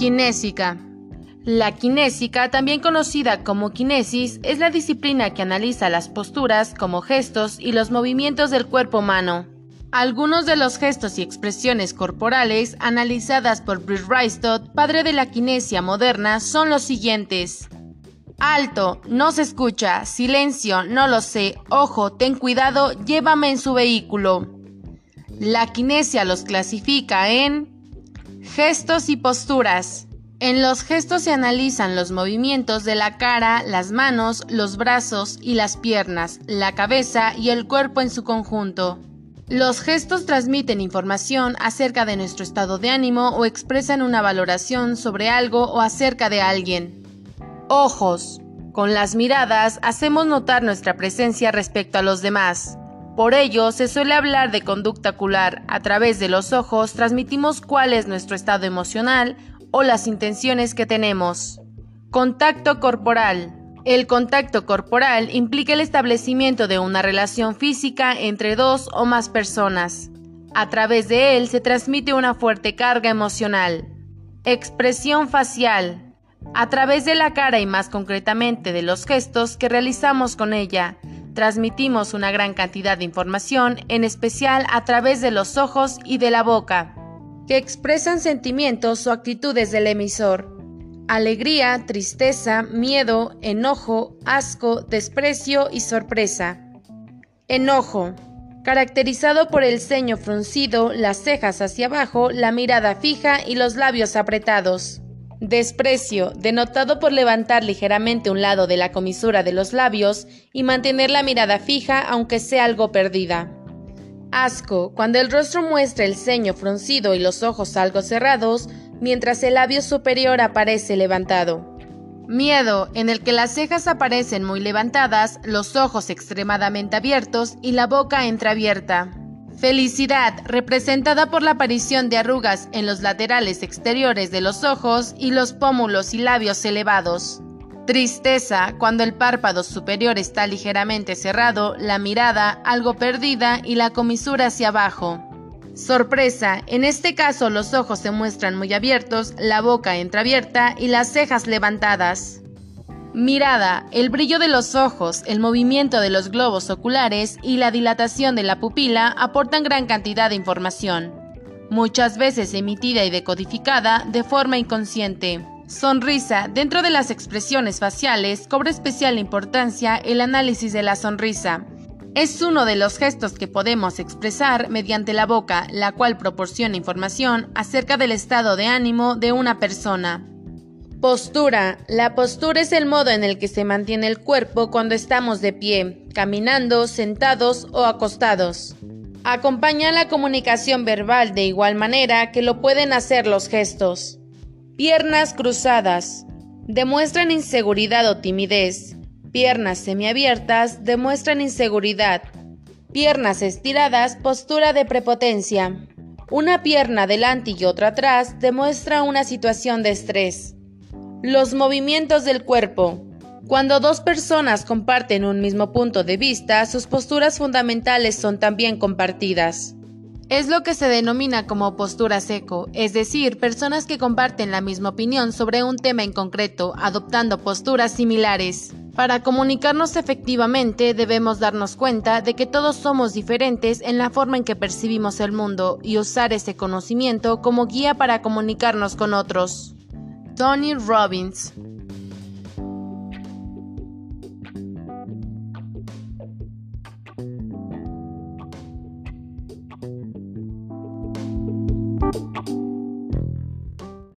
Kinésica. La kinésica, también conocida como kinesis, es la disciplina que analiza las posturas como gestos y los movimientos del cuerpo humano. Algunos de los gestos y expresiones corporales analizadas por Bruce Reistodt, padre de la kinesia moderna, son los siguientes. Alto, no se escucha, silencio, no lo sé, ojo, ten cuidado, llévame en su vehículo. La kinesia los clasifica en gestos y posturas. En los gestos se analizan los movimientos de la cara, las manos, los brazos y las piernas, la cabeza y el cuerpo en su conjunto. Los gestos transmiten información acerca de nuestro estado de ánimo o expresan una valoración sobre algo o acerca de alguien. Ojos. Con las miradas hacemos notar nuestra presencia respecto a los demás. Por ello, se suele hablar de conducta ocular. A través de los ojos transmitimos cuál es nuestro estado emocional o las intenciones que tenemos. Contacto corporal. El contacto corporal implica el establecimiento de una relación física entre dos o más personas. A través de él se transmite una fuerte carga emocional. Expresión facial. A través de la cara y más concretamente de los gestos que realizamos con ella, transmitimos una gran cantidad de información, en especial a través de los ojos y de la boca, que expresan sentimientos o actitudes del emisor. Alegría, tristeza, miedo, enojo, asco, desprecio y sorpresa. Enojo. Caracterizado por el ceño fruncido, las cejas hacia abajo, la mirada fija y los labios apretados. Desprecio, denotado por levantar ligeramente un lado de la comisura de los labios y mantener la mirada fija aunque sea algo perdida. Asco, cuando el rostro muestra el ceño fruncido y los ojos algo cerrados, mientras el labio superior aparece levantado. Miedo, en el que las cejas aparecen muy levantadas, los ojos extremadamente abiertos y la boca entreabierta. Felicidad, representada por la aparición de arrugas en los laterales exteriores de los ojos y los pómulos y labios elevados. Tristeza, cuando el párpado superior está ligeramente cerrado, la mirada algo perdida y la comisura hacia abajo. Sorpresa, en este caso los ojos se muestran muy abiertos, la boca entreabierta y las cejas levantadas. Mirada, el brillo de los ojos, el movimiento de los globos oculares y la dilatación de la pupila aportan gran cantidad de información, muchas veces emitida y decodificada de forma inconsciente. Sonrisa. Dentro de las expresiones faciales cobra especial importancia el análisis de la sonrisa. Es uno de los gestos que podemos expresar mediante la boca, la cual proporciona información acerca del estado de ánimo de una persona. Postura. La postura es el modo en el que se mantiene el cuerpo cuando estamos de pie, caminando, sentados o acostados. Acompaña la comunicación verbal de igual manera que lo pueden hacer los gestos. Piernas cruzadas. Demuestran inseguridad o timidez. Piernas semiabiertas demuestran inseguridad. Piernas estiradas, postura de prepotencia. Una pierna delante y otra atrás demuestra una situación de estrés. Los movimientos del cuerpo. Cuando dos personas comparten un mismo punto de vista, sus posturas fundamentales son también compartidas. Es lo que se denomina como postura seco, es decir, personas que comparten la misma opinión sobre un tema en concreto, adoptando posturas similares. Para comunicarnos efectivamente debemos darnos cuenta de que todos somos diferentes en la forma en que percibimos el mundo y usar ese conocimiento como guía para comunicarnos con otros. Tony Robbins